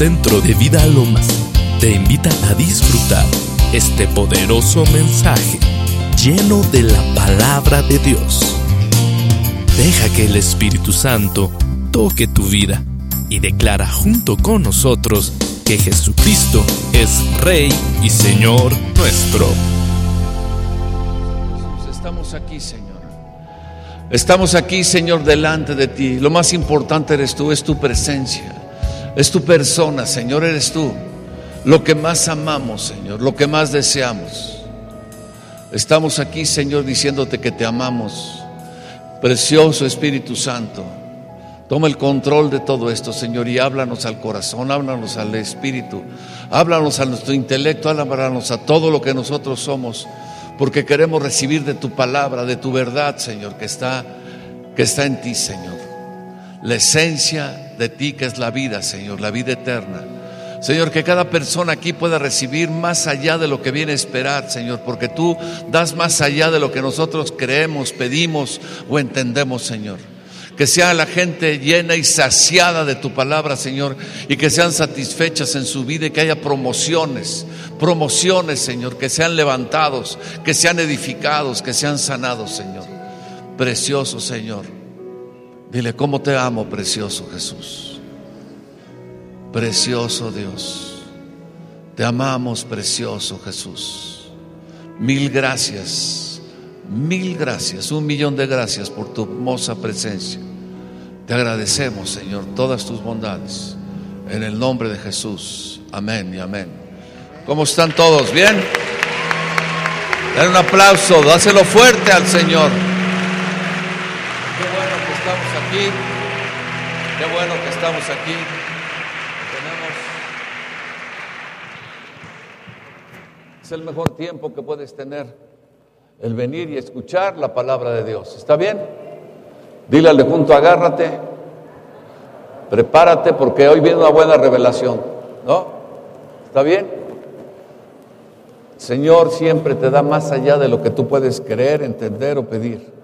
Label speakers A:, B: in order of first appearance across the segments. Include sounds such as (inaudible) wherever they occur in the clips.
A: Centro de Vida Lomas te invita a disfrutar este poderoso mensaje lleno de la palabra de Dios. Deja que el Espíritu Santo toque tu vida y declara junto con nosotros que Jesucristo es Rey y Señor nuestro.
B: Estamos aquí, Señor. Estamos aquí, Señor, delante de ti. Lo más importante eres tú, es tu presencia, es tu persona, Señor, eres tú. Lo que más amamos, Señor, lo que más deseamos. Estamos aquí, Señor, diciéndote que te amamos. Precioso Espíritu Santo. Toma el control de todo esto, Señor, y háblanos al corazón, háblanos al espíritu, háblanos a nuestro intelecto, háblanos a todo lo que nosotros somos, porque queremos recibir de tu palabra, de tu verdad, Señor, que está, que está en ti, Señor. La esencia de ti que es la vida, Señor, la vida eterna. Señor, que cada persona aquí pueda recibir más allá de lo que viene a esperar, Señor, porque tú das más allá de lo que nosotros creemos, pedimos o entendemos, Señor que sea la gente llena y saciada de tu palabra, Señor, y que sean satisfechas en su vida y que haya promociones, promociones, Señor, que sean levantados, que sean edificados, que sean sanados, Señor. Precioso, Señor. Dile, ¿cómo te amo, precioso Jesús? Precioso Dios. Te amamos, precioso Jesús. Mil gracias, mil gracias, un millón de gracias por tu hermosa presencia. Te agradecemos, Señor, todas tus bondades. En el nombre de Jesús. Amén y amén. ¿Cómo están todos? ¿Bien? Den un aplauso, dáselo fuerte al Señor. Qué bueno que estamos aquí. Qué bueno que estamos aquí. Tenemos. Es el mejor tiempo que puedes tener el venir y escuchar la palabra de Dios. ¿Está bien? Dile al de junto, agárrate, prepárate porque hoy viene una buena revelación. ¿No? ¿Está bien? Señor siempre te da más allá de lo que tú puedes creer, entender o pedir.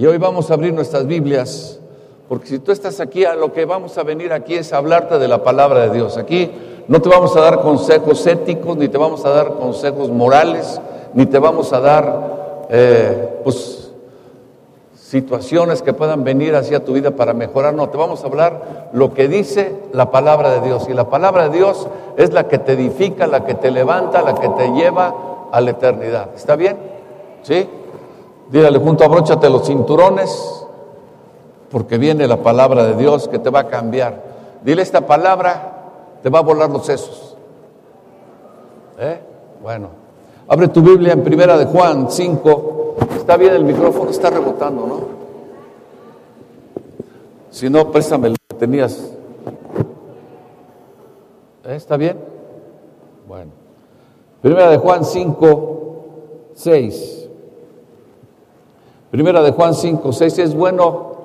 B: Y hoy vamos a abrir nuestras Biblias, porque si tú estás aquí, a lo que vamos a venir aquí es hablarte de la palabra de Dios. Aquí no te vamos a dar consejos éticos, ni te vamos a dar consejos morales, ni te vamos a dar, eh, pues, situaciones que puedan venir hacia tu vida para mejorar. No, te vamos a hablar lo que dice la palabra de Dios. Y la palabra de Dios es la que te edifica, la que te levanta, la que te lleva a la eternidad. ¿Está bien? ¿Sí? Dígale junto, abróchate los cinturones, porque viene la palabra de Dios que te va a cambiar. Dile esta palabra, te va a volar los sesos. ¿Eh? Bueno, abre tu Biblia en Primera de Juan 5. Está bien el micrófono, está rebotando, ¿no? Si no, préstame lo que tenías. ¿Eh? ¿Está bien? Bueno. Primera de Juan 5, 6. Primera de Juan 5, 6. Es bueno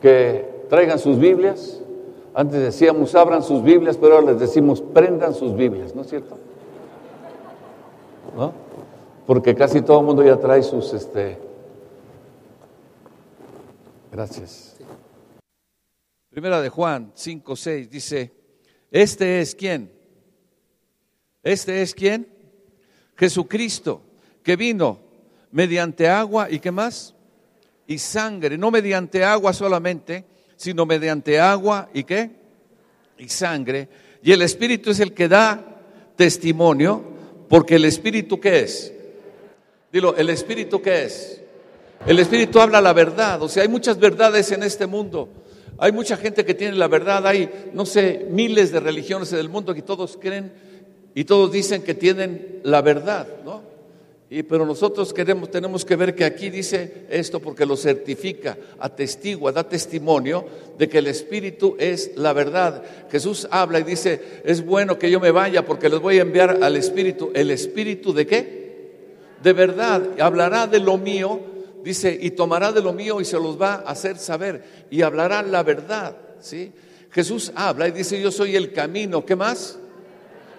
B: que traigan sus Biblias. Antes decíamos, abran sus Biblias, pero ahora les decimos, prendan sus Biblias, ¿no es cierto? ¿No? porque casi todo el mundo ya trae sus, este, gracias. Primera de Juan 5, 6 dice, este es quién, este es quién, Jesucristo, que vino mediante agua y qué más, y sangre, no mediante agua solamente, sino mediante agua y qué, y sangre, y el Espíritu es el que da testimonio, porque el Espíritu qué es, Dilo, ¿el Espíritu qué es? El Espíritu habla la verdad. O sea, hay muchas verdades en este mundo. Hay mucha gente que tiene la verdad. Hay, no sé, miles de religiones en el mundo que todos creen y todos dicen que tienen la verdad, ¿no? Y, pero nosotros queremos, tenemos que ver que aquí dice esto porque lo certifica, atestigua, da testimonio de que el Espíritu es la verdad. Jesús habla y dice, es bueno que yo me vaya porque les voy a enviar al Espíritu. ¿El Espíritu de qué? de verdad, hablará de lo mío, dice, y tomará de lo mío y se los va a hacer saber, y hablará la verdad, ¿sí? Jesús habla y dice, yo soy el camino, ¿qué más?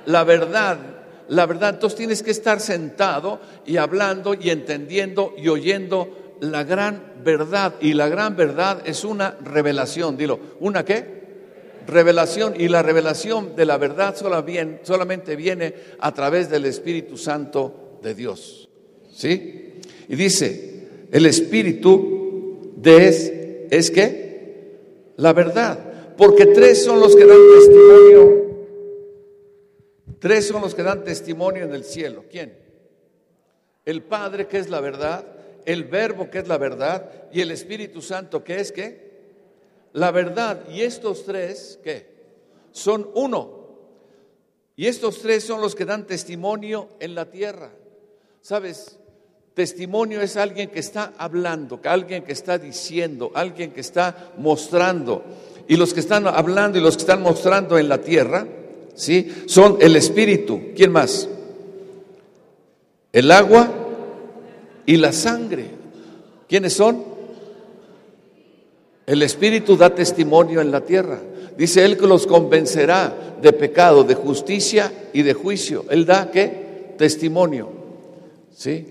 B: La verdad, la verdad. Entonces tienes que estar sentado y hablando y entendiendo y oyendo la gran verdad. Y la gran verdad es una revelación, dilo, ¿una qué? Revelación. Y la revelación de la verdad solamente viene a través del Espíritu Santo de Dios. ¿Sí? Y dice, el Espíritu de es, es que la verdad. Porque tres son los que dan testimonio. Tres son los que dan testimonio en el cielo. ¿Quién? El Padre, que es la verdad, el Verbo, que es la verdad, y el Espíritu Santo, que es qué? La verdad. Y estos tres, ¿qué? Son uno. Y estos tres son los que dan testimonio en la tierra. ¿Sabes? Testimonio es alguien que está hablando, alguien que está diciendo, alguien que está mostrando. Y los que están hablando y los que están mostrando en la tierra, ¿sí? Son el Espíritu. ¿Quién más? El agua y la sangre. ¿Quiénes son? El Espíritu da testimonio en la tierra. Dice Él que los convencerá de pecado, de justicia y de juicio. Él da qué? Testimonio. ¿Sí?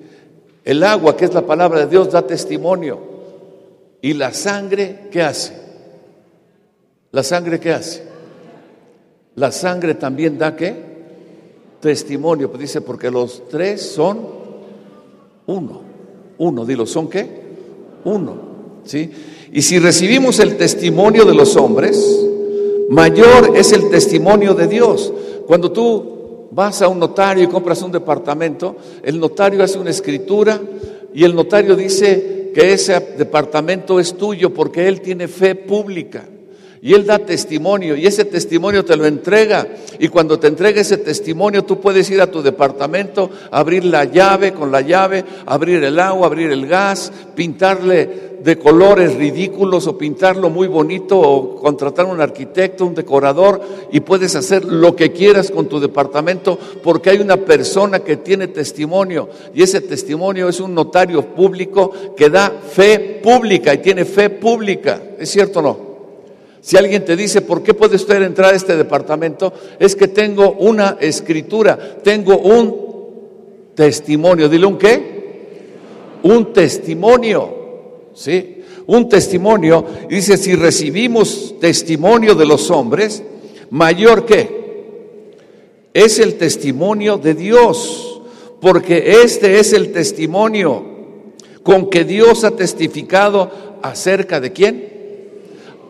B: El agua, que es la palabra de Dios, da testimonio. ¿Y la sangre qué hace? ¿La sangre qué hace? La sangre también da qué? Testimonio. Pues dice, porque los tres son uno. Uno, dilo, ¿son qué? Uno. ¿Sí? Y si recibimos el testimonio de los hombres, mayor es el testimonio de Dios. Cuando tú vas a un notario y compras un departamento, el notario hace una escritura y el notario dice que ese departamento es tuyo porque él tiene fe pública. Y Él da testimonio y ese testimonio te lo entrega. Y cuando te entrega ese testimonio, tú puedes ir a tu departamento, abrir la llave con la llave, abrir el agua, abrir el gas, pintarle de colores ridículos o pintarlo muy bonito o contratar un arquitecto, un decorador y puedes hacer lo que quieras con tu departamento porque hay una persona que tiene testimonio y ese testimonio es un notario público que da fe pública y tiene fe pública. ¿Es cierto o no? Si alguien te dice, ¿por qué puede usted entrar a este departamento? Es que tengo una escritura, tengo un testimonio. Dile un qué? Un testimonio. ¿Sí? Un testimonio. Dice, si recibimos testimonio de los hombres, mayor que es el testimonio de Dios, porque este es el testimonio con que Dios ha testificado acerca de quién?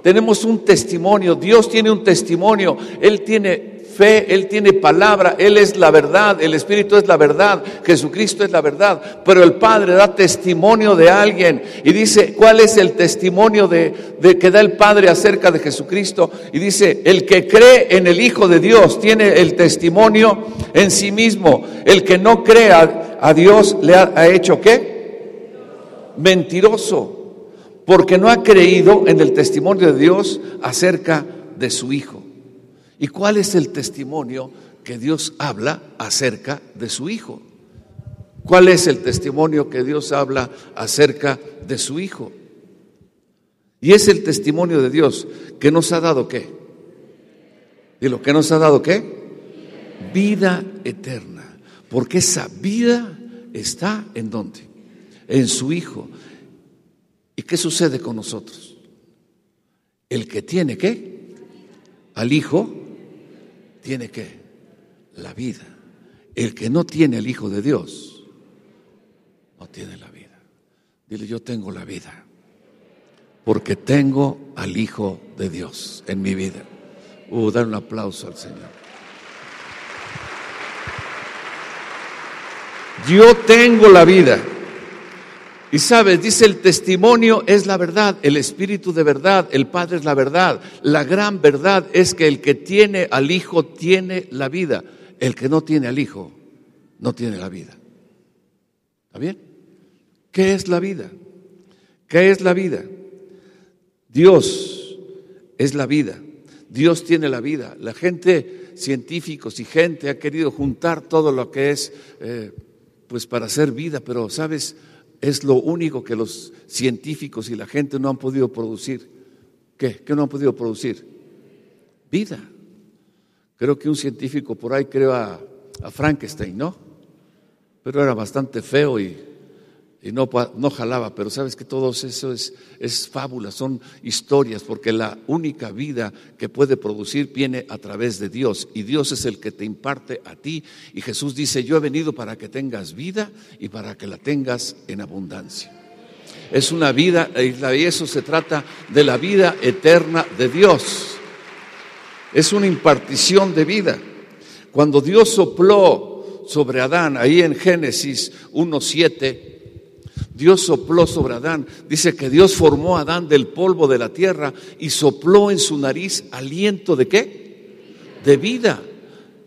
B: Tenemos un testimonio, Dios tiene un testimonio, Él tiene fe, Él tiene palabra, Él es la verdad, el Espíritu es la verdad, Jesucristo es la verdad, pero el Padre da testimonio de alguien y dice, ¿cuál es el testimonio de, que da el Padre acerca de Jesucristo? Y dice, el que cree en el Hijo de Dios tiene el testimonio en sí mismo, el que no crea a Dios le ha, ha hecho qué? Mentiroso porque no ha creído en el testimonio de Dios acerca de su Hijo. ¿Y cuál es el testimonio que Dios habla acerca de su Hijo? ¿Cuál es el testimonio que Dios habla acerca de su Hijo? Y es el testimonio de Dios que nos ha dado qué? ¿Y lo que nos ha dado qué? Vida eterna. Porque esa vida está en dónde? En su Hijo. ¿Y qué sucede con nosotros? El que tiene qué? Al Hijo, tiene qué? La vida. El que no tiene al Hijo de Dios, no tiene la vida. Dile, yo tengo la vida. Porque tengo al Hijo de Dios en mi vida. Uh, dar un aplauso al Señor. Yo tengo la vida. Y sabes, dice el testimonio es la verdad, el espíritu de verdad, el Padre es la verdad. La gran verdad es que el que tiene al Hijo tiene la vida. El que no tiene al Hijo no tiene la vida. ¿Está bien? ¿Qué es la vida? ¿Qué es la vida? Dios es la vida. Dios tiene la vida. La gente, científicos y gente ha querido juntar todo lo que es, eh, pues para hacer vida, pero sabes, es lo único que los científicos y la gente no han podido producir. ¿Qué? ¿Qué no han podido producir? Vida. Creo que un científico por ahí creó a, Frankenstein, ¿no? Pero era bastante feo y, y no, no jalaba, pero sabes que todo eso es, es fábula, son historias, porque la única vida que puede producir viene a través de Dios y Dios es el que te imparte a ti. Y Jesús dice, yo he venido para que tengas vida y para que la tengas en abundancia. Es una vida, y eso se trata de la vida eterna de Dios. Es una impartición de vida. Cuando Dios sopló sobre Adán, ahí en Génesis 1.7, Dios sopló sobre Adán. Dice que Dios formó a Adán del polvo de la tierra y sopló en su nariz aliento de qué? De vida.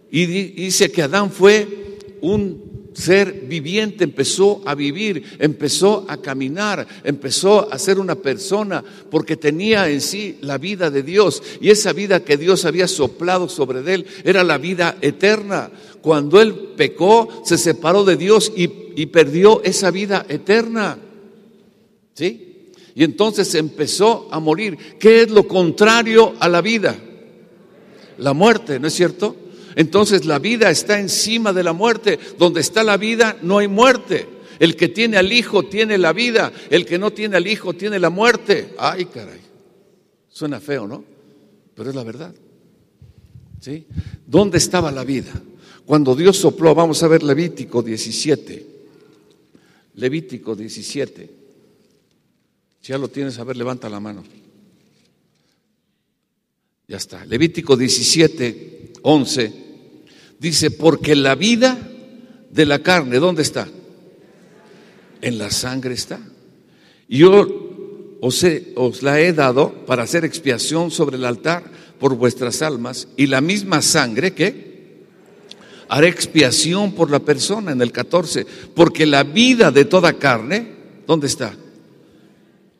B: Y dice que Adán fue un ser viviente, empezó a vivir, empezó a caminar, empezó a ser una persona porque tenía en sí la vida de Dios y esa vida que Dios había soplado sobre él era la vida eterna. Cuando él pecó, se separó de Dios y, perdió esa vida eterna. ¿Sí? Y entonces empezó a morir. ¿Qué es lo contrario a la vida? La muerte, ¿no es cierto? Entonces la vida está encima de la muerte. Donde está la vida no hay muerte. El que tiene al Hijo tiene la vida. El que no tiene al Hijo tiene la muerte. Ay, caray. Suena feo, ¿no? Pero es la verdad. ¿Sí? ¿Dónde estaba la vida? Cuando Dios sopló, vamos a ver Levítico 17. Levítico 17. Si ya lo tienes, a ver, levanta la mano. Ya está. Levítico 17, 11. Dice, porque la vida de la carne, ¿dónde está? En la sangre está. Yo os, os la he dado para hacer expiación sobre el altar por vuestras almas y la misma sangre que haré expiación por la persona en el 14, porque la vida de toda carne, ¿dónde está?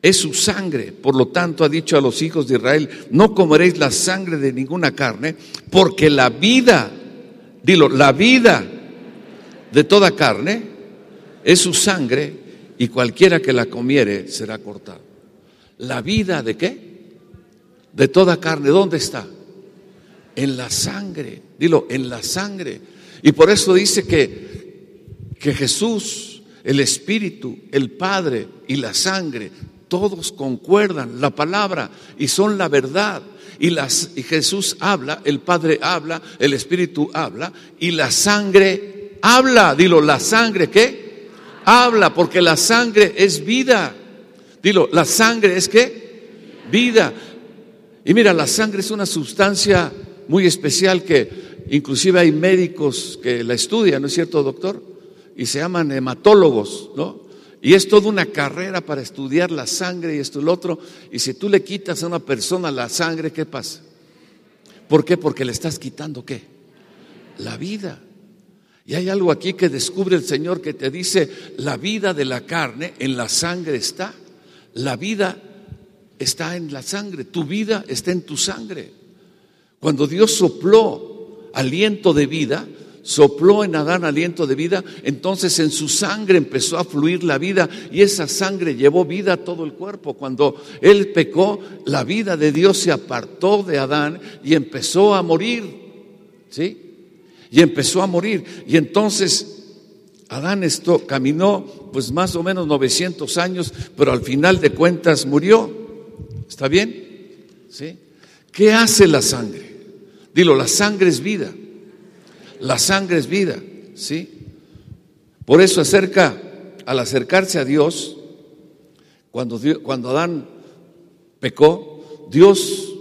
B: Es su sangre. Por lo tanto, ha dicho a los hijos de Israel, no comeréis la sangre de ninguna carne, porque la vida Dilo, la vida de toda carne es su sangre y cualquiera que la comiere será cortado. ¿La vida de qué? De toda carne, ¿dónde está? En la sangre. Dilo, en la sangre. Y por eso dice que, que Jesús, el Espíritu, el Padre y la sangre, todos concuerdan la palabra y son la verdad y, las, y Jesús habla, el Padre habla, el Espíritu habla y la sangre habla. Dilo, la sangre, ¿qué? Habla, porque la sangre es vida. Dilo, la sangre es qué? Vida. Y mira, la sangre es una sustancia muy especial que inclusive hay médicos que la estudian, ¿no es cierto, doctor? Y se llaman hematólogos, ¿no? Y es toda una carrera para estudiar la sangre y esto y lo otro. Y si tú le quitas a una persona la sangre, ¿qué pasa? ¿Por qué? Porque le estás quitando qué? La vida. Y hay algo aquí que descubre el Señor que te dice, la vida de la carne en la sangre está. La vida está en la sangre, tu vida está en tu sangre. Cuando Dios sopló aliento de vida, sopló en Adán aliento de vida, entonces en su sangre empezó a fluir la vida y esa sangre llevó vida a todo el cuerpo. Cuando él pecó, la vida de Dios se apartó de Adán y empezó a morir. ¿Sí? Y empezó a morir. Y entonces Adán esto caminó pues más o menos 900 años, pero al final de cuentas murió. ¿Está bien? ¿Sí? ¿Qué hace la sangre? Dilo, la sangre es vida. La sangre es vida, ¿sí? Por eso acerca, al acercarse a Dios, cuando, cuando Adán pecó, Dios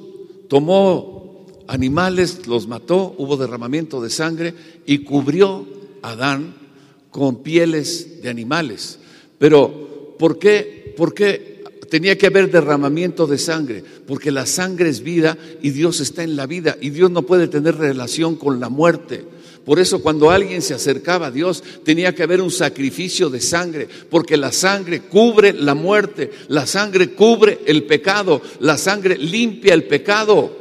B: tomó animales, los mató, hubo derramamiento de sangre y cubrió a Adán con pieles de animales. Pero, ¿por qué? ¿Por qué tenía que haber derramamiento de sangre? Porque la sangre es vida y Dios está en la vida y Dios no puede tener relación con la muerte. Por eso cuando alguien se acercaba a Dios tenía que haber un sacrificio de sangre, porque la sangre cubre la muerte, la sangre cubre el pecado, la sangre limpia el pecado.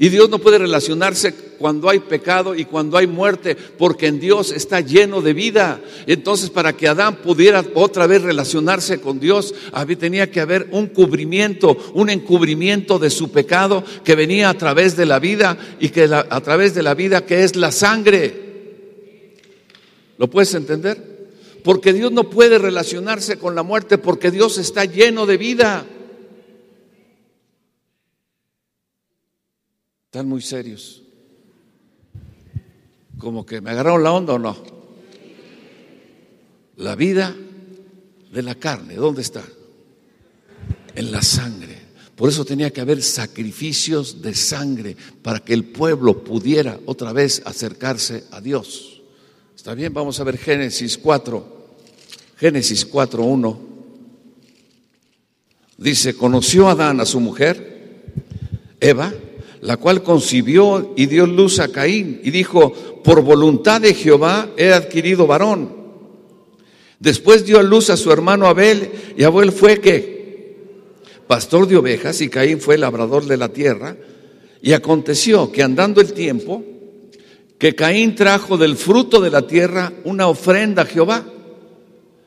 B: Y Dios no puede relacionarse cuando hay pecado y cuando hay muerte, porque en Dios está lleno de vida. Entonces, para que Adán pudiera otra vez relacionarse con Dios, tenía que haber un cubrimiento, un encubrimiento de su pecado que venía a través de la vida y que a través de la vida que es la sangre. ¿Lo puedes entender? Porque Dios no puede relacionarse con la muerte porque Dios está lleno de vida. Están muy serios. Como que me agarraron la onda o no. La vida de la carne, ¿dónde está? En la sangre. Por eso tenía que haber sacrificios de sangre para que el pueblo pudiera otra vez acercarse a Dios. ¿Está bien? Vamos a ver Génesis 4. Génesis 4.1. Dice, conoció Adán a su mujer, Eva, la cual concibió y dio luz a Caín y dijo, por voluntad de Jehová he adquirido varón. Después dio luz a su hermano Abel y Abel fue que pastor de ovejas y Caín fue labrador de la tierra. Y aconteció que andando el tiempo, que Caín trajo del fruto de la tierra una ofrenda a Jehová.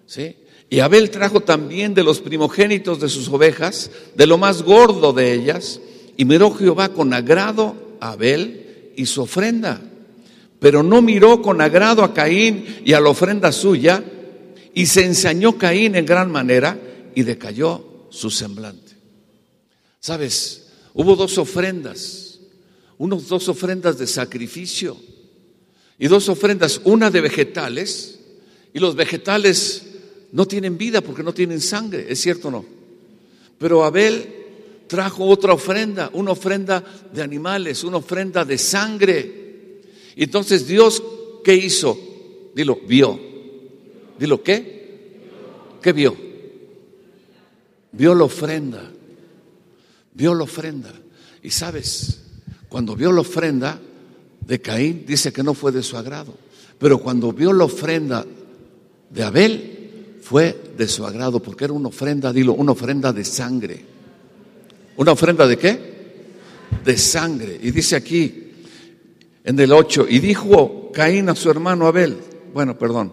B: ¿Sí? Y Abel trajo también de los primogénitos de sus ovejas, de lo más gordo de ellas, y miró Jehová con agrado a Abel y su ofrenda. Pero no miró con agrado a Caín y a la ofrenda suya, y se ensañó Caín en gran manera y decayó su semblante. Sabes, hubo dos ofrendas, unos dos ofrendas de sacrificio y dos ofrendas, una de vegetales, y los vegetales no tienen vida porque no tienen sangre, ¿es cierto o no? Pero Abel trajo otra ofrenda, una ofrenda de animales, una ofrenda de sangre. Entonces Dios, ¿qué hizo? Dilo, vio. Dilo, ¿qué? ¿Qué vio? Vio la ofrenda. Vio la ofrenda. Y sabes, cuando vio la ofrenda de Caín, dice que no fue de su agrado. Pero cuando vio la ofrenda de Abel, fue de su agrado, porque era una ofrenda, dilo, una ofrenda de sangre. ¿Una ofrenda de qué? De sangre. Y dice aquí, en el 8, y dijo Caín a su hermano Abel, bueno, perdón,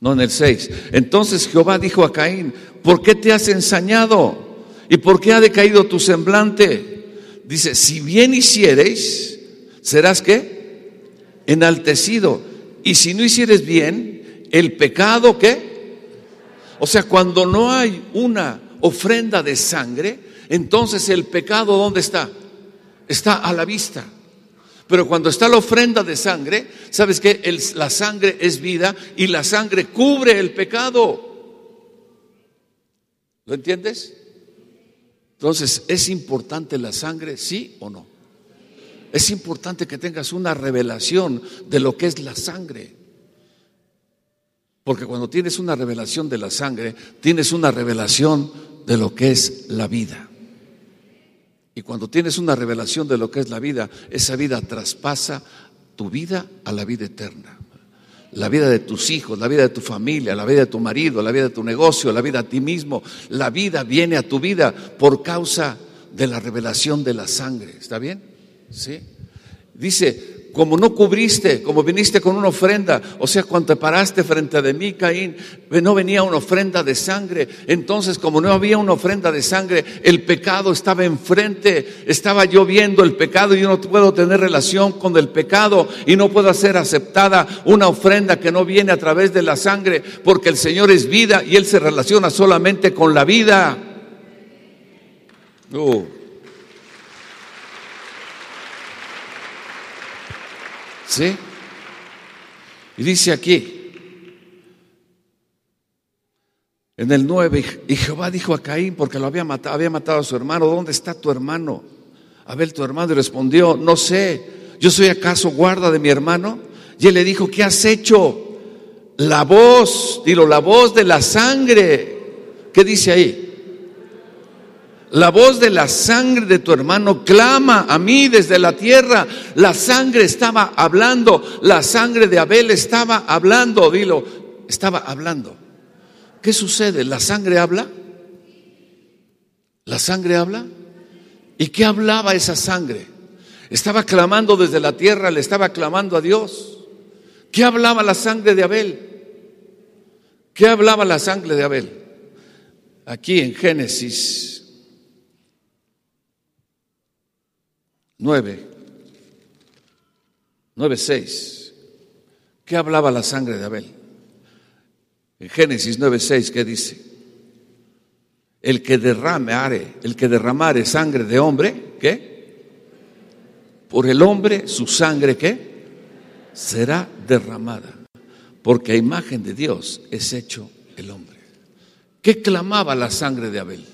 B: No en el 6. Entonces Jehová dijo a Caín, ¿por qué te has ensañado? ¿Y por qué ha decaído tu semblante? Dice, si bien hiciereis, serás qué? Enaltecido. Y si no hicieres bien, el pecado qué? O sea, cuando no hay una ofrenda de sangre, entonces el pecado ¿dónde está? Está a la vista. Pero cuando está la ofrenda de sangre, ¿sabes que la sangre es vida y la sangre cubre el pecado. ¿Lo entiendes? Entonces, ¿es importante la sangre, sí o no? Es importante que tengas una revelación de lo que es la sangre. Porque cuando tienes una revelación de la sangre, tienes una revelación de lo que es la vida. Y cuando tienes una revelación de lo que es la vida, esa vida traspasa tu vida a la vida eterna. La vida de tus hijos, la vida de tu familia, la vida de tu marido, la vida de tu negocio, la vida a ti mismo. La vida viene a tu vida por causa de la revelación de la sangre. ¿Está bien? Sí. Dice, como no cubriste, como viniste con una ofrenda, o sea, cuando te paraste frente de mí, Caín, no venía una ofrenda de sangre. Entonces, como no había una ofrenda de sangre, el pecado estaba enfrente, estaba yo viendo el pecado y yo no puedo tener relación con el pecado y no puedo hacer aceptada una ofrenda que no viene a través de la sangre, porque el Señor es vida y Él se relaciona solamente con la vida. Uh. ¿Sí? Y dice aquí, en el 9, y Jehová dijo a Caín, porque lo había matado, había matado a su hermano, ¿dónde está tu hermano? Abel, tu hermano, y respondió, no sé, ¿yo soy acaso guarda de mi hermano? Y él le dijo, ¿qué has hecho? La voz, dilo, la voz de la sangre. ¿Qué dice ahí? La voz de la sangre de tu hermano clama a mí desde la tierra. La sangre estaba hablando, la sangre de Abel estaba hablando, dilo, estaba hablando. ¿Qué sucede? ¿La sangre habla? ¿La sangre habla? ¿Y qué hablaba esa sangre? Estaba clamando desde la tierra, le estaba clamando a Dios. ¿Qué hablaba la sangre de Abel? ¿Qué hablaba la sangre de Abel? Aquí en Génesis 9, 9, 6. ¿Qué hablaba la sangre de Abel? En Génesis 9:6, ¿qué dice? El que derrame, el que derramare sangre de hombre, ¿qué? Por el hombre su sangre, ¿qué? Será derramada, porque a imagen de Dios es hecho el hombre. ¿Qué clamaba la sangre de Abel?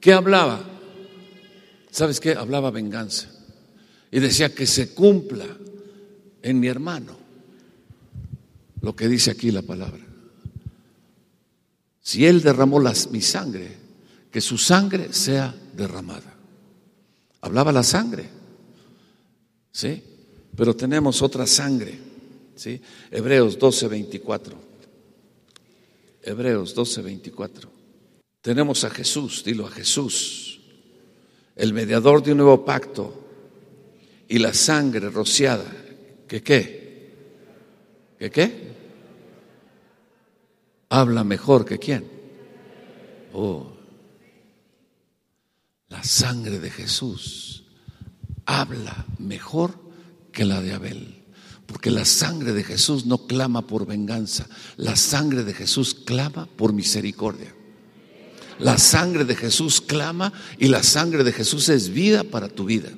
B: ¿Qué hablaba? ¿Sabes qué? Hablaba venganza. Y decía que se cumpla en mi hermano lo que dice aquí la palabra. Si Él derramó mi sangre, que su sangre sea derramada. Hablaba la sangre, ¿sí? Pero tenemos otra sangre, ¿sí? Hebreos 12, 24. Hebreos 12, 24. Tenemos a Jesús, dilo a Jesús, el mediador de un nuevo pacto y la sangre rociada, ¿que qué? ¿Que qué? Habla mejor que quién. Oh, la sangre de Jesús habla mejor que la de Abel. Porque la sangre de Jesús no clama por venganza, la sangre de Jesús clama por misericordia. La sangre de Jesús clama y la sangre de Jesús es vida para tu vida.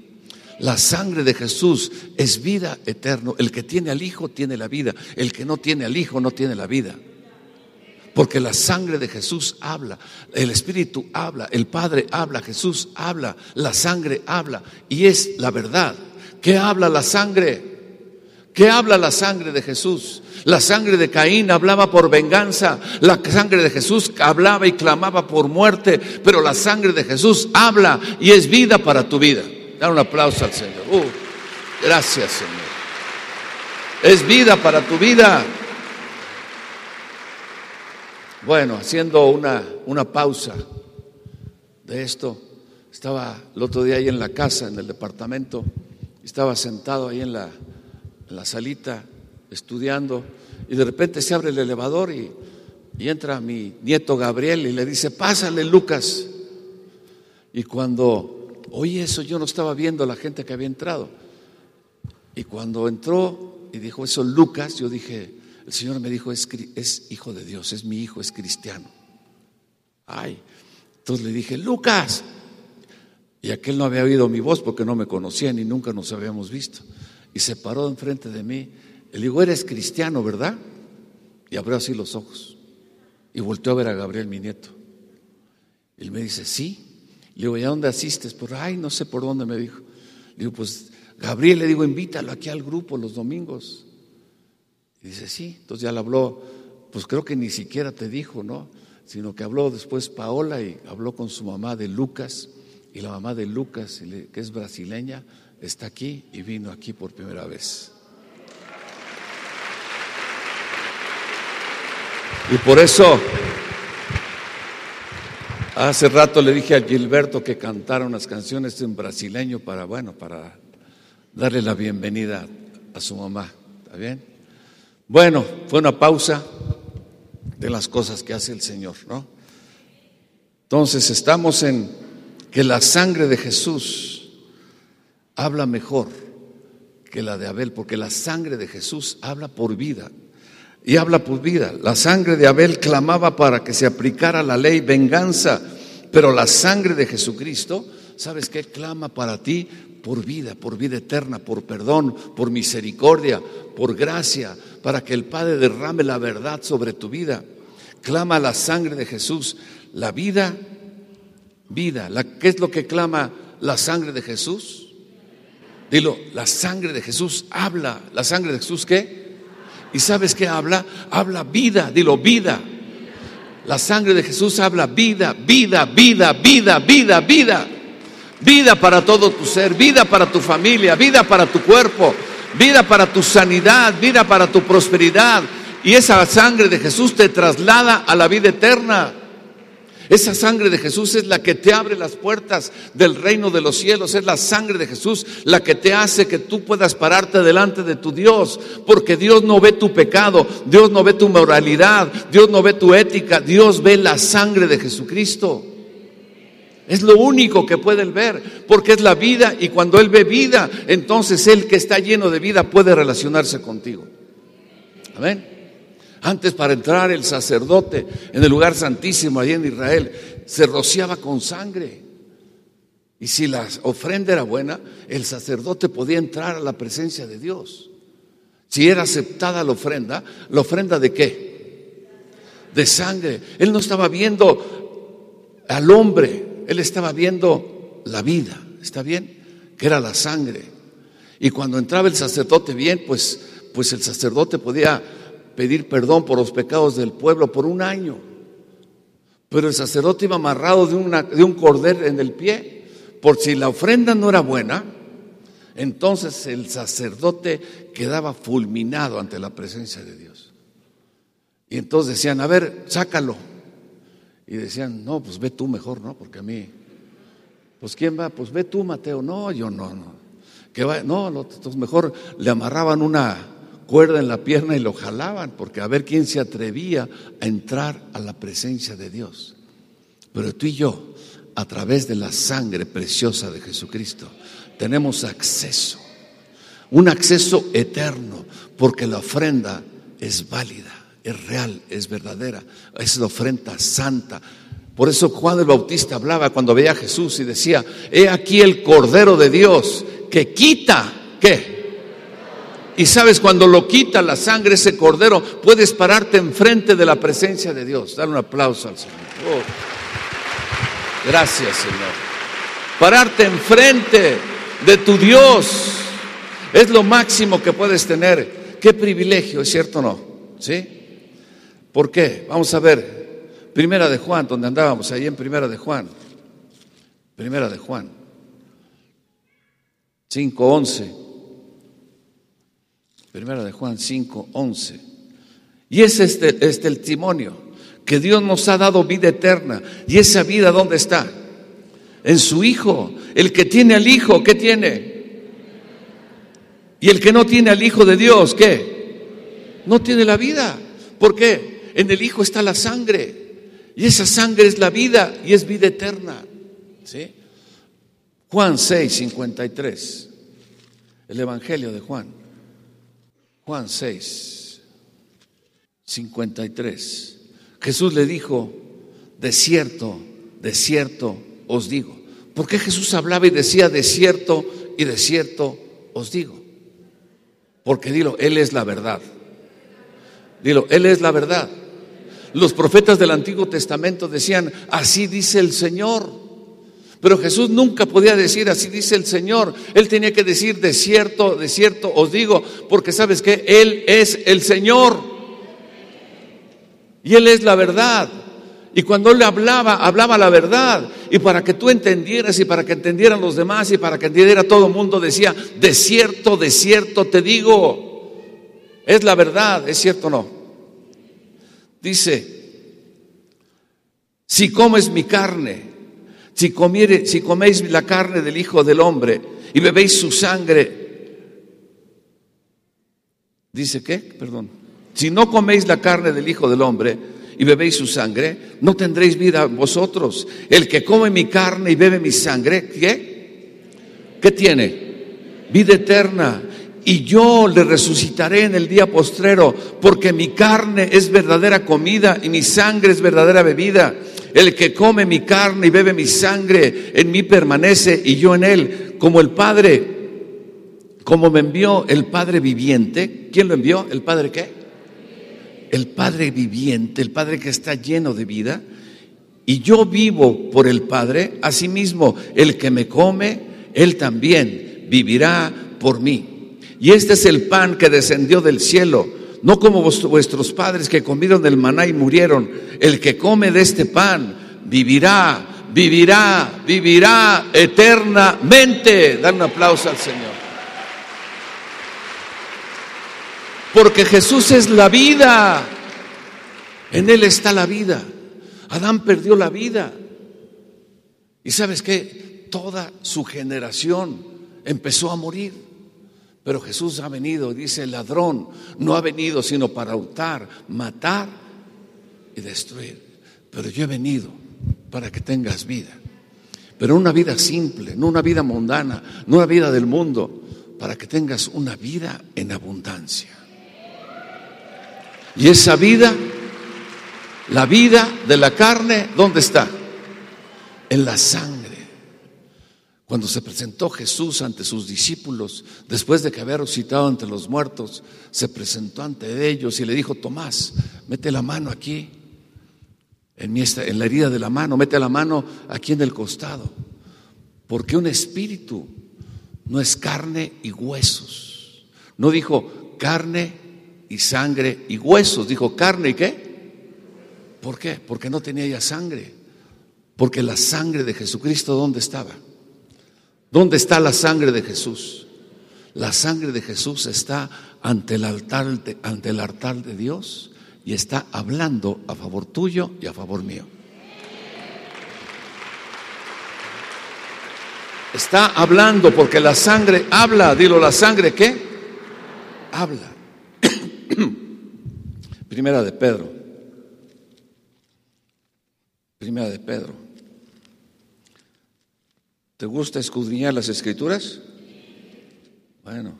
B: La sangre de Jesús es vida eterna. El que tiene al Hijo tiene la vida. El que no tiene al Hijo no tiene la vida. Porque la sangre de Jesús habla, el Espíritu habla, el Padre habla, Jesús habla, la sangre habla. Y es la verdad. ¿Qué habla la sangre? ¿Qué habla la sangre de Jesús? La sangre de Caín hablaba por venganza, la sangre de Jesús hablaba y clamaba por muerte, pero la sangre de Jesús habla y es vida para tu vida. Dar un aplauso al Señor. Uh, gracias, Señor. Es vida para tu vida. Bueno, haciendo una, una pausa de esto, estaba el otro día ahí en la casa, en el departamento, estaba sentado ahí en la, la salita estudiando y de repente se abre el elevador y, y entra mi nieto Gabriel y le dice, pásale Lucas. Y cuando oí eso yo no estaba viendo la gente que había entrado. Y cuando entró y dijo eso Lucas, yo dije, el Señor me dijo, es, hijo de Dios, es mi hijo, es cristiano. Ay, entonces le dije, Lucas. Y aquel no había oído mi voz porque no me conocía ni nunca nos habíamos visto. Y se paró enfrente de mí. Le digo, eres cristiano, ¿verdad? Y abrió así los ojos. Y volteó a ver a Gabriel, mi nieto. Él me dice, sí. Le digo, ¿y a dónde asistes? Por, ay, no sé por dónde me dijo. Le digo, pues, Gabriel, le digo, invítalo aquí al grupo los domingos. Y dice, sí, entonces ya le habló, pues creo que ni siquiera te dijo, ¿no? Sino que habló después Paola y habló con su mamá de Lucas, y la mamá de Lucas, que es brasileña, está aquí y vino aquí por primera vez. Y por eso, hace rato le dije a Gilberto que cantara unas canciones en brasileño para, bueno, para darle la bienvenida a su mamá. ¿Está bien? Bueno, fue una pausa de las cosas que hace el Señor, ¿no? Entonces estamos en que la sangre de Jesús habla mejor que la de Abel, porque la sangre de Jesús habla por vida y habla por vida. La sangre de Abel clamaba para que se aplicara la ley venganza, pero la sangre de Jesucristo, ¿sabes qué? Clama para ti por vida, por vida eterna, por perdón, por misericordia, por gracia, para que el Padre derrame la verdad sobre tu vida. Clama la sangre de Jesús, la vida, vida. ¿Qué es lo que clama la sangre de Jesús? Dilo, la sangre de Jesús habla. ¿La sangre de Jesús qué? ¿Y sabes qué habla? Habla vida, dilo, vida. La sangre de Jesús habla vida, vida, vida, vida, vida, vida. Vida para todo tu ser, vida para tu familia, vida para tu cuerpo, vida para tu sanidad, vida para tu prosperidad. Y esa sangre de Jesús te traslada a la vida eterna. Esa sangre de Jesús es la que te abre las puertas del reino de los cielos. Es la sangre de Jesús la que te hace que tú puedas pararte delante de tu Dios. Porque Dios no ve tu pecado, Dios no ve tu moralidad, Dios no ve tu ética, Dios ve la sangre de Jesucristo. Es lo único que puede él ver, porque es la vida y cuando él ve vida, entonces él que está lleno de vida puede relacionarse contigo. Amén. Antes para entrar el sacerdote en el lugar santísimo allí en Israel, se rociaba con sangre. Y si la ofrenda era buena, el sacerdote podía entrar a la presencia de Dios. Si era aceptada la ofrenda, ¿la ofrenda de qué? De sangre. Él no estaba viendo al hombre, él estaba viendo la vida, ¿está bien? Que era la sangre. Y cuando entraba el sacerdote bien, pues, pues el sacerdote podía pedir perdón por los pecados del pueblo por un año. Pero el sacerdote iba amarrado de, de un cordero en el pie, por si la ofrenda no era buena, entonces el sacerdote quedaba fulminado ante la presencia de Dios. Y entonces decían, a ver, sácalo. Y decían, no, pues ve tú mejor, ¿no? Porque a mí, pues ¿quién va? Pues ve tú, Mateo. No, yo no, no. Que va, no, entonces mejor le amarraban una cuerda en la pierna y lo jalaban, porque a ver quién se atrevía a entrar a la presencia de Dios. Pero tú y yo, a través de la sangre preciosa de Jesucristo, tenemos acceso, un acceso eterno, porque la ofrenda es válida, es real, es verdadera, es la ofrenda santa. Por eso Juan el Bautista hablaba cuando veía a Jesús y decía, he aquí el Cordero de Dios que quita, ¿qué? Y sabes, cuando lo quita la sangre, ese cordero, puedes pararte enfrente de la presencia de Dios. Dar un aplauso al Señor. Oh. Gracias, Señor. Pararte enfrente de tu Dios. Es lo máximo que puedes tener. Qué privilegio, ¿es cierto o no? ¿Sí? ¿Por qué? Vamos a ver. Primera de Juan, donde andábamos, ahí en Primera de Juan. Primera de Juan. 5.11. Primera de Juan 5.11. Y es este, este el testimonio, que Dios nos ha dado vida eterna. ¿Y esa vida dónde está? En su Hijo. El que tiene al Hijo, ¿qué tiene? Y el que no tiene al Hijo de Dios, ¿qué? No tiene la vida. ¿Por qué? En el Hijo está la sangre. Y esa sangre es la vida y es vida eterna. ¿Sí? Juan 6, 53. El Evangelio de Juan. Juan 6, 53. Jesús le dijo, de cierto, de cierto os digo. ¿Por qué Jesús hablaba y decía de cierto y de cierto os digo? Porque dilo, Él es la verdad. Dilo, Él es la verdad. Los profetas del Antiguo Testamento decían, así dice el Señor. Pero Jesús nunca podía decir, así dice el Señor. Él tenía que decir, de cierto, de cierto os digo, porque sabes que Él es el Señor. Y Él es la verdad. Y cuando Él le hablaba, hablaba la verdad. Y para que tú entendieras y para que entendieran los demás y para que entendiera todo el mundo, decía, de cierto, de cierto te digo. Es la verdad, ¿es cierto o no? Dice, si comes mi carne, si, comiere, si coméis la carne del Hijo del Hombre y bebéis su sangre, dice qué, perdón, si no coméis la carne del Hijo del Hombre, y bebéis su sangre, no tendréis vida vosotros. El que come mi carne y bebe mi sangre, ¿qué? ¿Qué tiene? Vida eterna. Y yo le resucitaré en el día postrero, porque mi carne es verdadera comida y mi sangre es verdadera bebida. El que come mi carne y bebe mi sangre, en mí permanece y yo en él, como el Padre, como me envió el Padre viviente. ¿Quién lo envió? ¿El Padre qué? el Padre viviente, el Padre que está lleno de vida, y yo vivo por el Padre, asimismo el que me come, él también vivirá por mí. Y este es el pan que descendió del cielo, no como vuestros padres que comieron del maná y murieron. El que come de este pan vivirá, vivirá, vivirá eternamente. Dan un aplauso al Señor. Porque Jesús es la vida. En Él está la vida. Adán perdió la vida. Y sabes qué? Toda su generación empezó a morir. Pero Jesús ha venido, dice el ladrón, no ha venido sino para hurtar, matar y destruir. Pero yo he venido para que tengas vida. Pero una vida simple, no una vida mundana, no una vida del mundo, para que tengas una vida en abundancia. Y esa vida, la vida de la carne, ¿dónde está? En la sangre. Cuando se presentó Jesús ante sus discípulos, después de que había resucitado entre los muertos, se presentó ante ellos y le dijo, Tomás, mete la mano aquí, en, mi, en la herida de la mano, mete la mano aquí en el costado, porque un espíritu no es carne y huesos. No dijo carne y sangre y huesos, dijo carne y qué. ¿Por qué? Porque no tenía ya sangre. Porque la sangre de Jesucristo, ¿dónde estaba? ¿Dónde está la sangre de Jesús? La sangre de Jesús está ante el altar de, Dios y está hablando a favor tuyo y a favor mío. Está hablando porque la sangre habla, dilo, la sangre qué? Habla. (clears throat) Primera de Pedro. Primera de Pedro. ¿Te gusta escudriñar las escrituras? Bueno,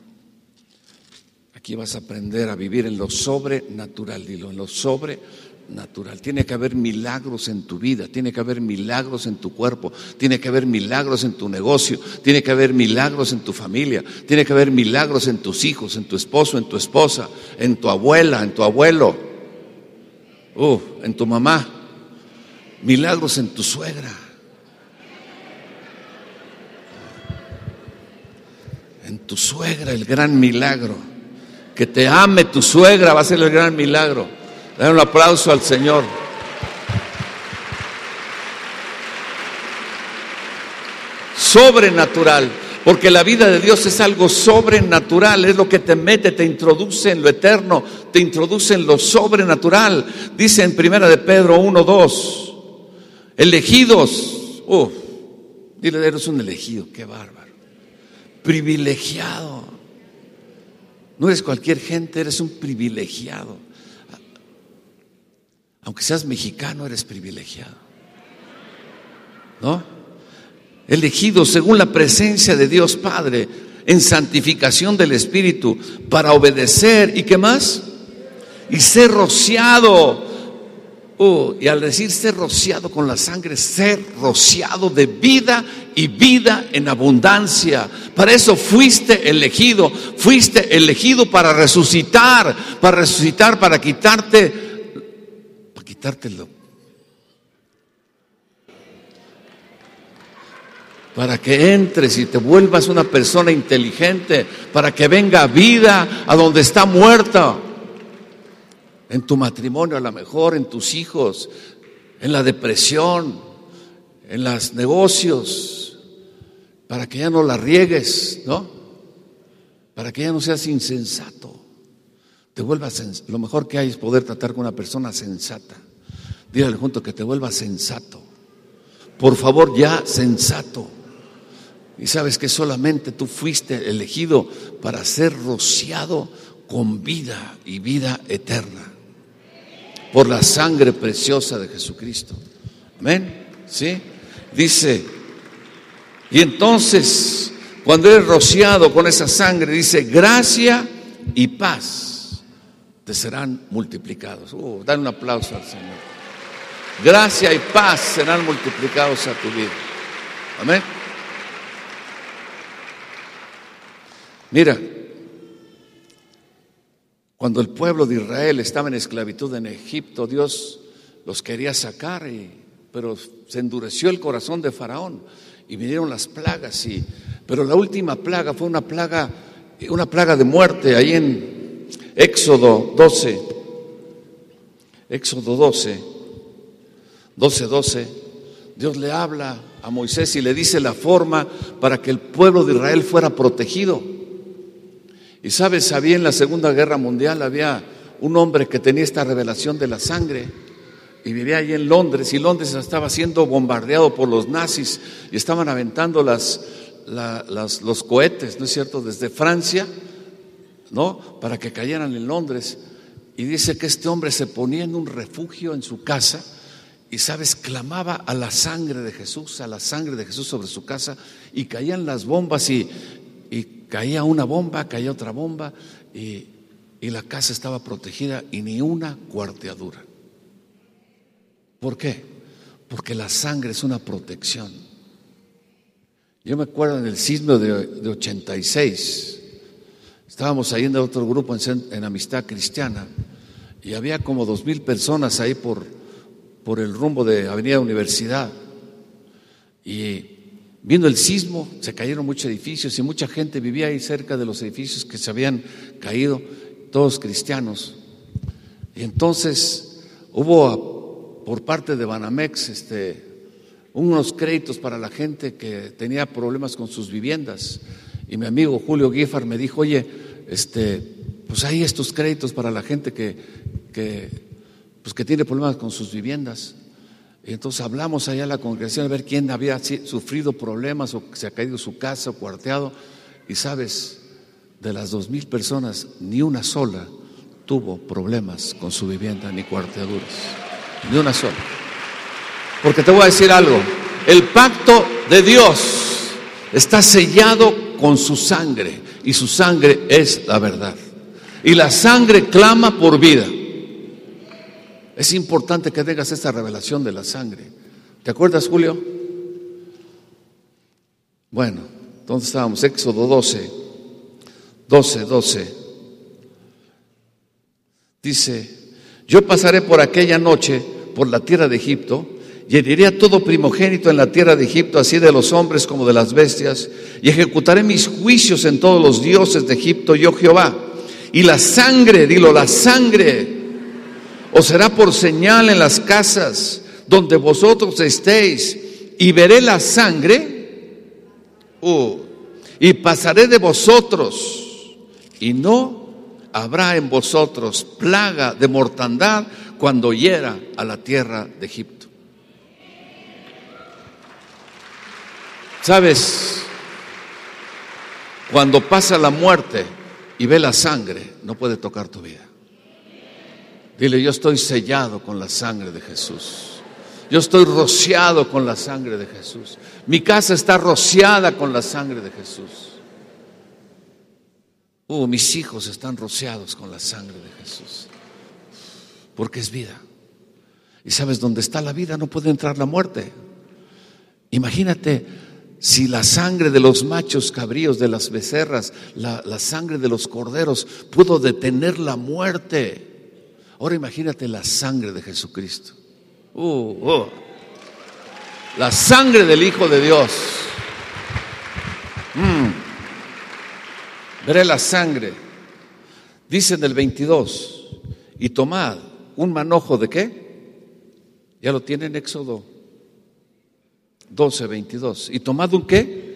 B: aquí vas a aprender a vivir en lo sobrenatural, dilo, en lo sobrenatural. Tiene que haber milagros en tu vida, tiene que haber milagros en tu cuerpo, tiene que haber milagros en tu negocio, tiene que haber milagros en tu familia, tiene que haber milagros en tus hijos, en tu esposo, en tu esposa, en tu abuela, en tu abuelo, uh, en tu mamá, milagros en tu suegra en tu suegra el gran milagro. Que te ame tu suegra va a ser el gran milagro. Dar un aplauso al Señor. Sobrenatural. Porque la vida de Dios es algo sobrenatural, es lo que te mete, te introduce en lo eterno, te introduce en lo sobrenatural. Dice en Primera de Pedro 1, 2, elegidos. Uf, dile, eres un elegido, qué bárbaro privilegiado. No eres cualquier gente, eres un privilegiado. Aunque seas mexicano, eres privilegiado. ¿No? Elegido según la presencia de Dios Padre en santificación del Espíritu para obedecer y qué más? Y ser rociado Oh, y al decir ser rociado con la sangre, ser rociado de vida y vida en abundancia. Para eso fuiste elegido, fuiste elegido para resucitar, para resucitar, para quitarte, para quitártelo. Para que entres y te vuelvas una persona inteligente, para que venga vida a donde está muerta en tu matrimonio a lo mejor, en tus hijos, en la depresión, en los negocios, para que ya no la riegues, ¿no? Para que ya no seas insensato. Te vuelvas, lo mejor que hay es poder tratar con una persona sensata. Dígale junto que te vuelvas sensato. Por favor, ya sensato. Y sabes que solamente tú fuiste elegido para ser rociado con vida y vida eterna por la sangre preciosa de Jesucristo. Amén. ¿Sí? Dice, y entonces, cuando eres rociado con esa sangre, dice, gracia y paz te serán multiplicados. Uh, dan un aplauso al Señor. Gracia y paz serán multiplicados a tu vida. Amén. Mira, cuando el pueblo de Israel estaba en esclavitud en Egipto, Dios los quería sacar, pero se endureció el corazón de Faraón y vinieron las plagas. Y, pero la última plaga fue una plaga, una plaga de muerte ahí en Éxodo 12. Éxodo 12, 12, 12. Dios le habla a Moisés y le dice la forma para que el pueblo de Israel fuera protegido. Y sabes, había en la Segunda Guerra Mundial, había un hombre que tenía esta revelación de la sangre y vivía allí en Londres y Londres estaba siendo bombardeado por los nazis y estaban aventando los cohetes, ¿no es cierto?, desde Francia, ¿no?, para que cayeran en Londres. Y dice que este hombre se ponía en un refugio en su casa y, sabes, clamaba a la sangre de Jesús, a la sangre de Jesús sobre su casa y caían las bombas y, caía una bomba, caía otra bomba y la casa estaba protegida y ni una cuarteadura. ¿Por qué? Porque la sangre es una protección. Yo me acuerdo en el sismo de, de 86, estábamos ahí en otro grupo en, en, Amistad Cristiana y había como dos mil personas ahí por, por el rumbo de Avenida Universidad. Y viendo el sismo, se cayeron muchos edificios y mucha gente vivía ahí cerca de los edificios que se habían caído, todos cristianos. Y entonces hubo por parte de Banamex este, unos créditos para la gente que tenía problemas con sus viviendas. Y mi amigo Julio Guifar me dijo, oye, este, pues hay estos créditos para la gente que, que, pues que tiene problemas con sus viviendas. Y entonces hablamos allá en la congregación a ver quién había sufrido problemas o se ha caído su casa o cuarteado. Y sabes, de las dos mil personas, ni una sola tuvo problemas con su vivienda ni cuarteaduras. Ni una sola. Porque te voy a decir algo, el pacto de Dios está sellado con su sangre y su sangre es la verdad. Y la sangre clama por vida. Es importante que tengas esta revelación de la sangre. ¿Te acuerdas, Julio? Bueno, ¿dónde estábamos? Éxodo 12, 12, 12. Dice, yo pasaré por aquella noche por la tierra de Egipto y heriré a todo primogénito en la tierra de Egipto, así de los hombres como de las bestias, y ejecutaré mis juicios en todos los dioses de Egipto, yo Jehová. Y la sangre, dilo, la sangre os será por señal en las casas donde vosotros estéis, y veré la sangre, uh, y pasaré de vosotros, y no habrá en vosotros plaga de mortandad cuando hiera a la tierra de Egipto. Sabes, cuando pasa la muerte y ve la sangre, no puede tocar tu vida. Dile, yo estoy sellado con la sangre de Jesús. Yo estoy rociado con la sangre de Jesús. Mi casa está rociada con la sangre de Jesús. Uh, mis hijos están rociados con la sangre de Jesús. Porque es vida. Y sabes, donde está la vida no puede entrar la muerte. Imagínate si la sangre de los machos cabríos, de las becerras, la, sangre de los corderos pudo detener la muerte, ahora imagínate la sangre de Jesucristo. Uh, uh. La sangre del Hijo de Dios. Mm. Veré la sangre. Dice en el 22, y tomad un manojo de qué? Ya lo tiene en Éxodo 12, 22. ¿Y tomad un qué?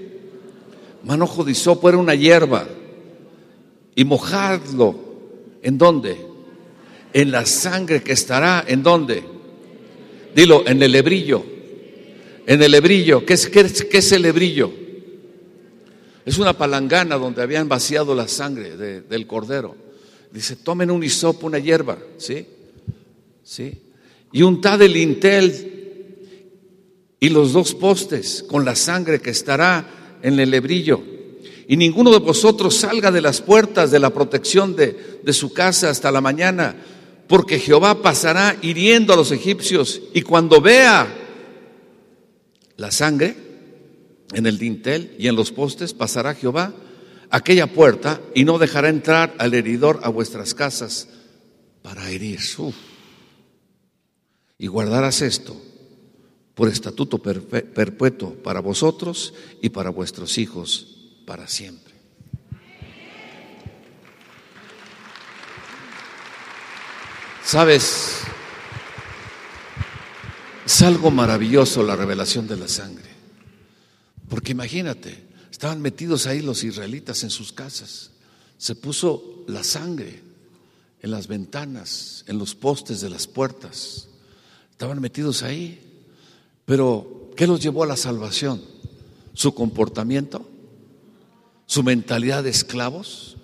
B: Manojo de hisopo era una hierba. Y mojadlo. ¿En dónde? En la sangre que estará. ¿En dónde? Dilo, en el lebrillo. En el lebrillo. ¿Qué es, qué qué es el lebrillo? Es una palangana donde habían vaciado la sangre del cordero. Dice, tomen un hisopo, una hierba, ¿sí? ¿Sí? Y untad el lintel y los dos postes con la sangre que estará en el lebrillo. Y ninguno de vosotros salga de las puertas de la protección de, de su casa hasta la mañana, porque Jehová pasará hiriendo a los egipcios y cuando vea la sangre en el dintel y en los postes, pasará Jehová aquella puerta y no dejará entrar al heridor a vuestras casas para herir. Y guardarás esto por estatuto perpetuo para vosotros y para vuestros hijos para siempre. Sabes, es algo maravilloso la revelación de la sangre. Porque imagínate, estaban metidos ahí los israelitas en sus casas. Se puso la sangre en las ventanas, en los postes de las puertas. Estaban metidos ahí. Pero, ¿qué los llevó a la salvación? ¿Su comportamiento? ¿Su mentalidad de esclavos?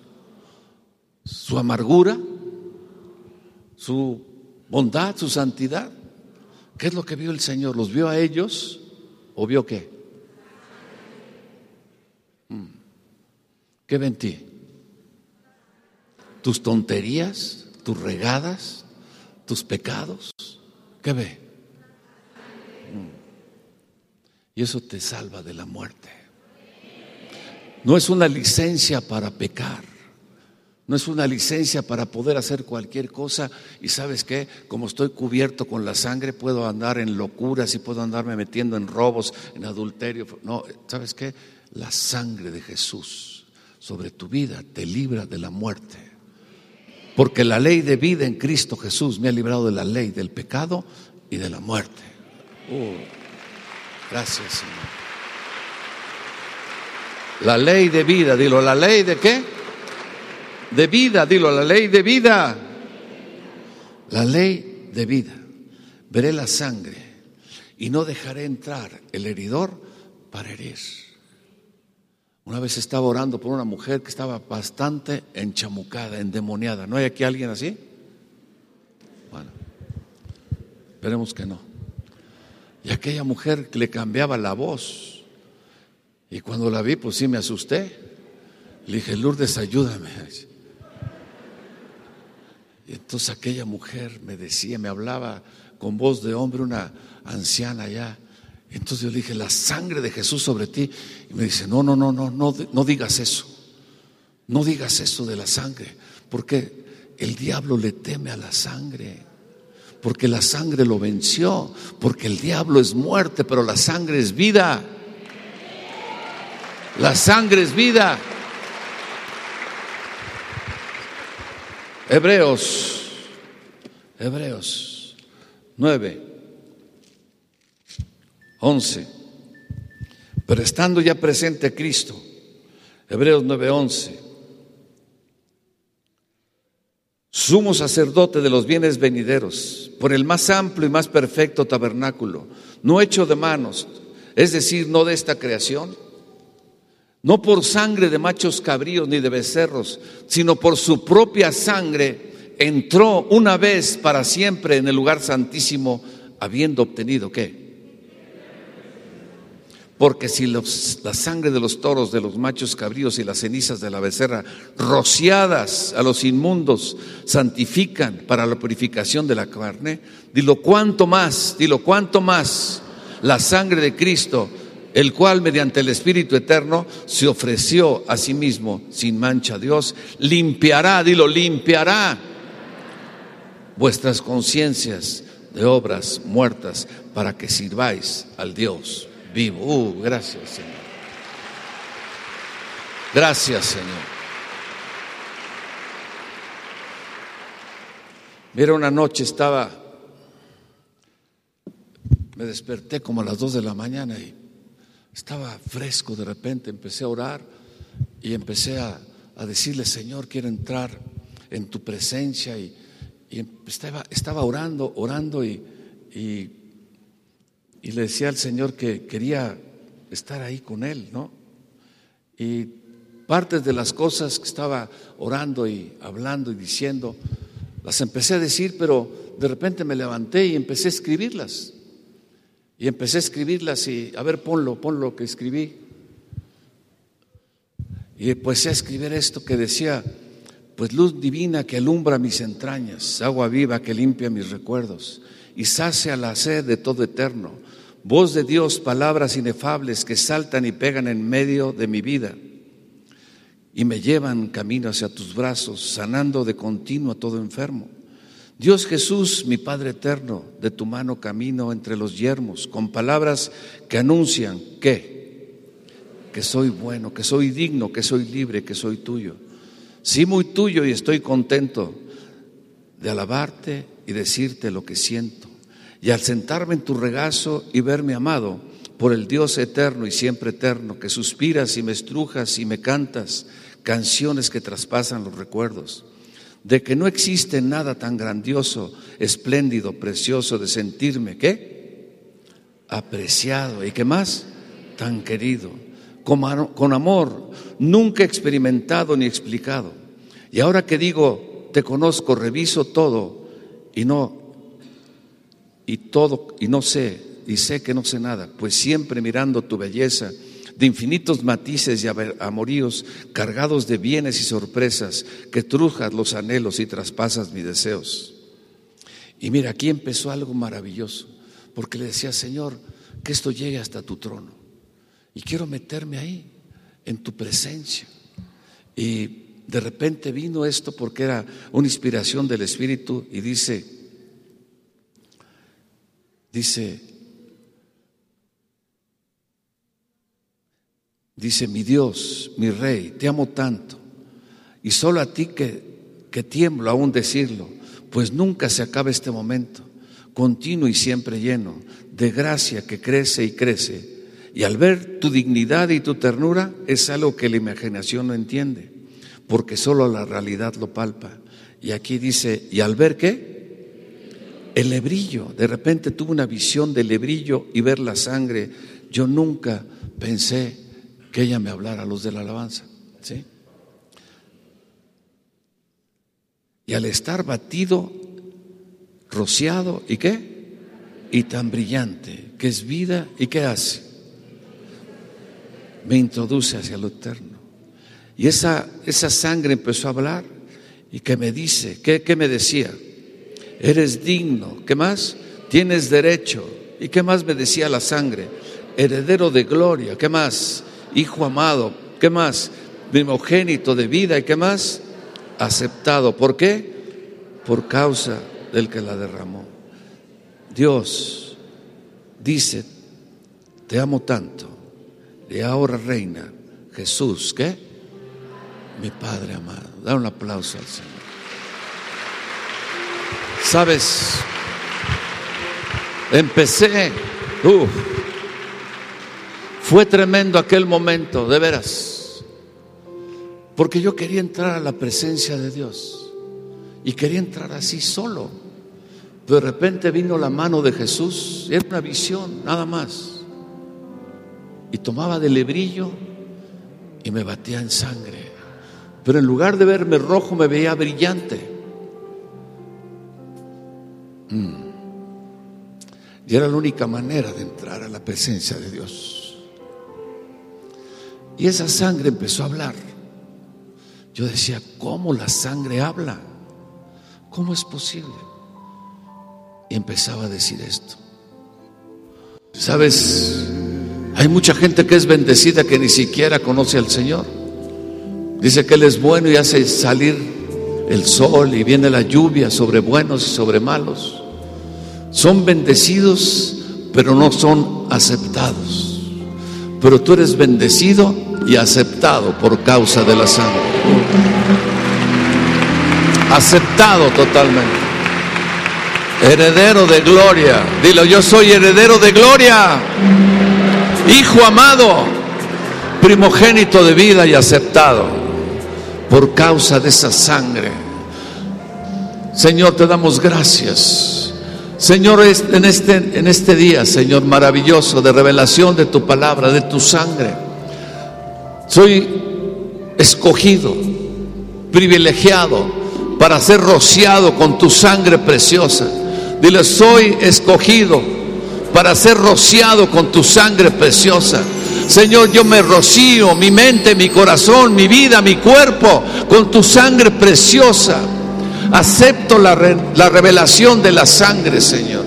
B: ¿Su amargura? ¿Su bondad? ¿Su santidad? ¿Qué es lo que vio el Señor? ¿Los vio a ellos o vio qué? ¿Qué ve en ti? tus tonterías, tus regadas, tus pecados. ¿Qué ve? Mm. Y eso te salva de la muerte. No es una licencia para pecar. No es una licencia para poder hacer cualquier cosa. Y sabes qué, como estoy cubierto con la sangre, puedo andar en locuras y puedo andarme metiendo en robos, en adulterio. No, ¿sabes qué? La sangre de Jesús sobre tu vida te libra de la muerte. Porque la ley de vida en Cristo Jesús me ha librado de la ley del pecado y de la muerte. Uh, gracias, Señor. La ley de vida, dilo, ¿la ley de qué? De vida, dilo, la ley de vida. La ley de vida. Veré la sangre y no dejaré entrar el heridor para herir. Una vez estaba orando por una mujer que estaba bastante enchamucada, endemoniada. ¿No hay aquí alguien así? Bueno, esperemos que no. Y aquella mujer le cambiaba la voz. Y cuando la vi, pues sí me asusté. Le dije, Lourdes, ayúdame. Y entonces aquella mujer me decía, me hablaba con voz de hombre, una anciana ya. Entonces yo le dije, la sangre de Jesús sobre ti. Y me dice, no, no, no, no, no, no digas eso. No digas eso de la sangre. Porque el diablo le teme a la sangre. Porque la sangre lo venció. Porque el diablo es muerte, pero la sangre es vida. La sangre es vida. Hebreos, Hebreos 9, 11. Pero estando ya presente Cristo, Hebreos 9, 11. Sumo sacerdote de los bienes venideros, por el más amplio y más perfecto tabernáculo, no hecho de manos, es decir, no de esta creación no por sangre de machos cabríos ni de becerros, sino por su propia sangre, entró una vez para siempre en el lugar santísimo, habiendo obtenido qué? Porque si la sangre de los toros, de los machos cabríos y las cenizas de la becerra, rociadas a los inmundos, santifican para la purificación de la carne, dilo cuánto más, dilo cuánto más la sangre de Cristo el cual mediante el Espíritu Eterno se ofreció a sí mismo sin mancha a Dios, limpiará, dilo, limpiará vuestras conciencias de obras muertas para que sirváis al Dios vivo. Uh, gracias, Señor. Gracias, Señor. Mira, una noche estaba, me desperté como a las dos de la mañana y estaba fresco de repente, empecé a orar y empecé a, decirle, Señor, quiero entrar en tu presencia y, estaba, estaba, orando, orando y, le decía al Señor que quería estar ahí con Él, ¿no? Y partes de las cosas que estaba orando y hablando y diciendo, las empecé a decir, pero de repente me levanté y empecé a escribirlas. Y empecé a escribirlas y, a ver, ponlo, ponlo lo que escribí. Y empecé a escribir esto que decía, pues luz divina que alumbra mis entrañas, agua viva que limpia mis recuerdos y sacia la sed de todo eterno. Voz de Dios, palabras inefables que saltan y pegan en medio de mi vida y me llevan camino hacia tus brazos, sanando de continuo a todo enfermo. Dios Jesús, mi Padre eterno, de tu mano camino entre los yermos, con palabras que anuncian que, que soy bueno, que soy digno, que soy libre, que soy tuyo. Sí, muy tuyo y estoy contento de alabarte y decirte lo que siento. Y al sentarme en tu regazo y verme amado por el Dios eterno y siempre eterno, que suspiras y me estrujas y me cantas canciones que traspasan los recuerdos de que no existe nada tan grandioso, espléndido, precioso de sentirme, ¿qué? Apreciado y qué más, tan querido, con amor, nunca experimentado ni explicado. Y ahora que digo, te conozco, reviso todo y no y todo y no sé y sé que no sé nada, pues siempre mirando tu belleza de infinitos matices y amoríos, cargados de bienes y sorpresas, que trujas los anhelos y traspasas mis deseos. Y mira, aquí empezó algo maravilloso, porque le decía, Señor, que esto llegue hasta tu trono. Y quiero meterme ahí, en tu presencia. Y de repente vino esto porque era una inspiración del Espíritu y dice, dice, dice, mi Dios, mi Rey, te amo tanto. Y solo a ti que, que tiemblo aún decirlo, pues nunca se acaba este momento, continuo y siempre lleno de gracia que crece y crece. Y al ver tu dignidad y tu ternura es algo que la imaginación no entiende porque solo la realidad lo palpa. Y aquí dice, ¿y al ver qué? El lebrillo. De repente tuve una visión del lebrillo y ver la sangre. Yo nunca pensé que ella me hablara a los de la alabanza. ¿sí? Y al estar batido, rociado, ¿y qué? Y tan brillante, que es vida, ¿y qué hace? Me introduce hacia lo eterno. Y esa, esa sangre empezó a hablar y que me dice, ¿qué, ¿qué me decía? Eres digno, ¿qué más? Tienes derecho. ¿Y qué más me decía la sangre? Heredero de gloria, ¿qué más? Hijo amado, ¿qué más? Primogénito de vida, ¿y qué más? Aceptado. ¿Por qué? Por causa del que la derramó. Dios dice, te amo tanto, y ahora reina Jesús, ¿qué? mi Padre amado. Da un aplauso al Señor. Sabes, empecé, fue tremendo aquel momento, de veras, porque yo quería entrar a la presencia de Dios y quería entrar así solo. De repente vino la mano de Jesús, era una visión, nada más. Y tomaba del lebrillo y me batía en sangre. Pero en lugar de verme rojo me veía brillante. Mm. Y era la única manera de entrar a la presencia de Dios. Y esa sangre empezó a hablar. Yo decía, ¿cómo la sangre habla? ¿Cómo es posible? Y empezaba a decir esto. Sabes, hay mucha gente que es bendecida que ni siquiera conoce al Señor. Dice que Él es bueno y hace salir el sol y viene la lluvia sobre buenos y sobre malos. Son bendecidos, pero no son aceptados. Pero tú eres bendecido y aceptado por causa de la sangre. Aceptado totalmente. Heredero de gloria. Dilo, yo soy heredero de gloria. Hijo amado, primogénito de vida y aceptado por causa de esa sangre. Señor, te damos gracias. Señor, en este, en este día, Señor, maravilloso de revelación de tu palabra, de tu sangre, soy escogido, privilegiado para ser rociado con tu sangre preciosa. Dile, soy escogido para ser rociado con tu sangre preciosa. Señor, yo me rocío mi mente, mi corazón, mi vida, mi cuerpo con tu sangre preciosa. Acepto la, la revelación de la sangre, Señor.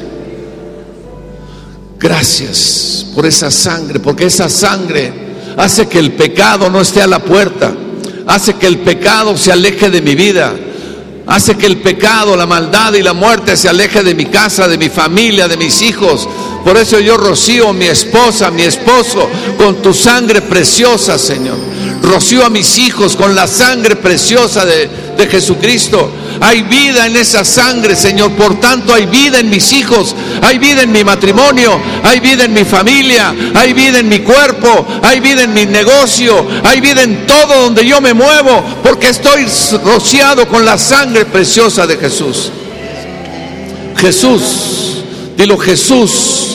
B: Gracias por esa sangre, porque esa sangre hace que el pecado no esté a la puerta, hace que el pecado se aleje de mi vida, hace que el pecado, la maldad y la muerte se aleje de mi casa, de mi familia, de mis hijos, por eso yo rocío a mi esposa, a mi esposo, con tu sangre preciosa, Señor. Rocío a mis hijos con la sangre preciosa de, de Jesucristo. Hay vida en esa sangre, Señor. Por tanto, hay vida en mis hijos, hay vida en mi matrimonio, hay vida en mi familia, hay vida en mi cuerpo, hay vida en mi negocio, hay vida en todo donde yo me muevo, porque estoy rociado con la sangre preciosa de Jesús. Jesús, dilo Jesús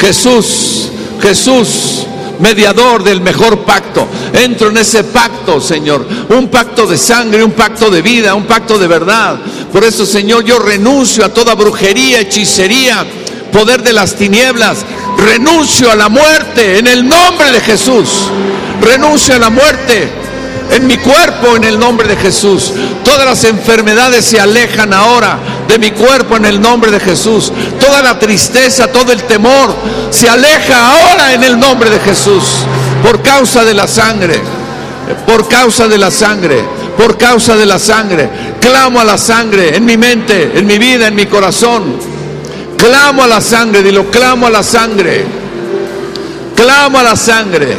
B: Jesús, Jesús, mediador del mejor pacto. Entro en ese pacto, Señor. Un pacto de sangre, un pacto de vida, un pacto de verdad. Por eso, Señor, yo renuncio a toda brujería, hechicería, poder de las tinieblas. Renuncio a la muerte en el nombre de Jesús. Renuncio a la muerte en mi cuerpo en el nombre de Jesús. Todas las enfermedades se alejan ahora de mi cuerpo en el nombre de Jesús. Toda la tristeza, todo el temor se aleja ahora en el nombre de Jesús. Por causa de la sangre. Por causa de la sangre. Por causa de la sangre. Clamo a la sangre en mi mente, en mi vida, en mi corazón. Clamo a la sangre, dilo, clamo a la sangre. Clamo a la sangre.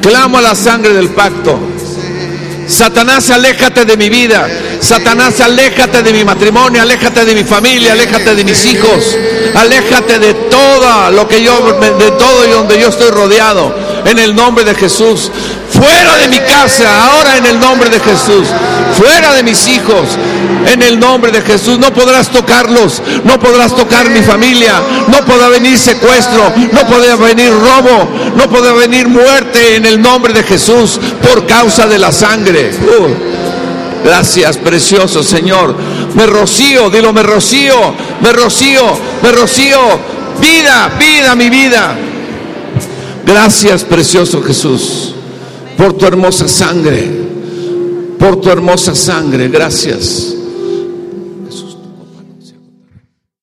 B: Clamo a la sangre del pacto. Satanás, aléjate de mi vida. Satanás, aléjate de mi matrimonio, aléjate de mi familia, aléjate de mis hijos, aléjate de todo lo que yo, de todo y donde yo estoy rodeado. En el nombre de Jesús. Fuera de mi casa, ahora en el nombre de Jesús. Fuera de mis hijos, en el nombre de Jesús. No podrás tocarlos, no podrás tocar mi familia, no podrá venir secuestro, no podrá venir robo, no podrá venir muerte en el nombre de Jesús por causa de la sangre. Gracias, precioso Señor. Me rocío, dilo, me rocío, me rocío, me rocío. Vida, vida, mi vida. Gracias, precioso Jesús, por tu hermosa sangre, por tu hermosa sangre. Gracias.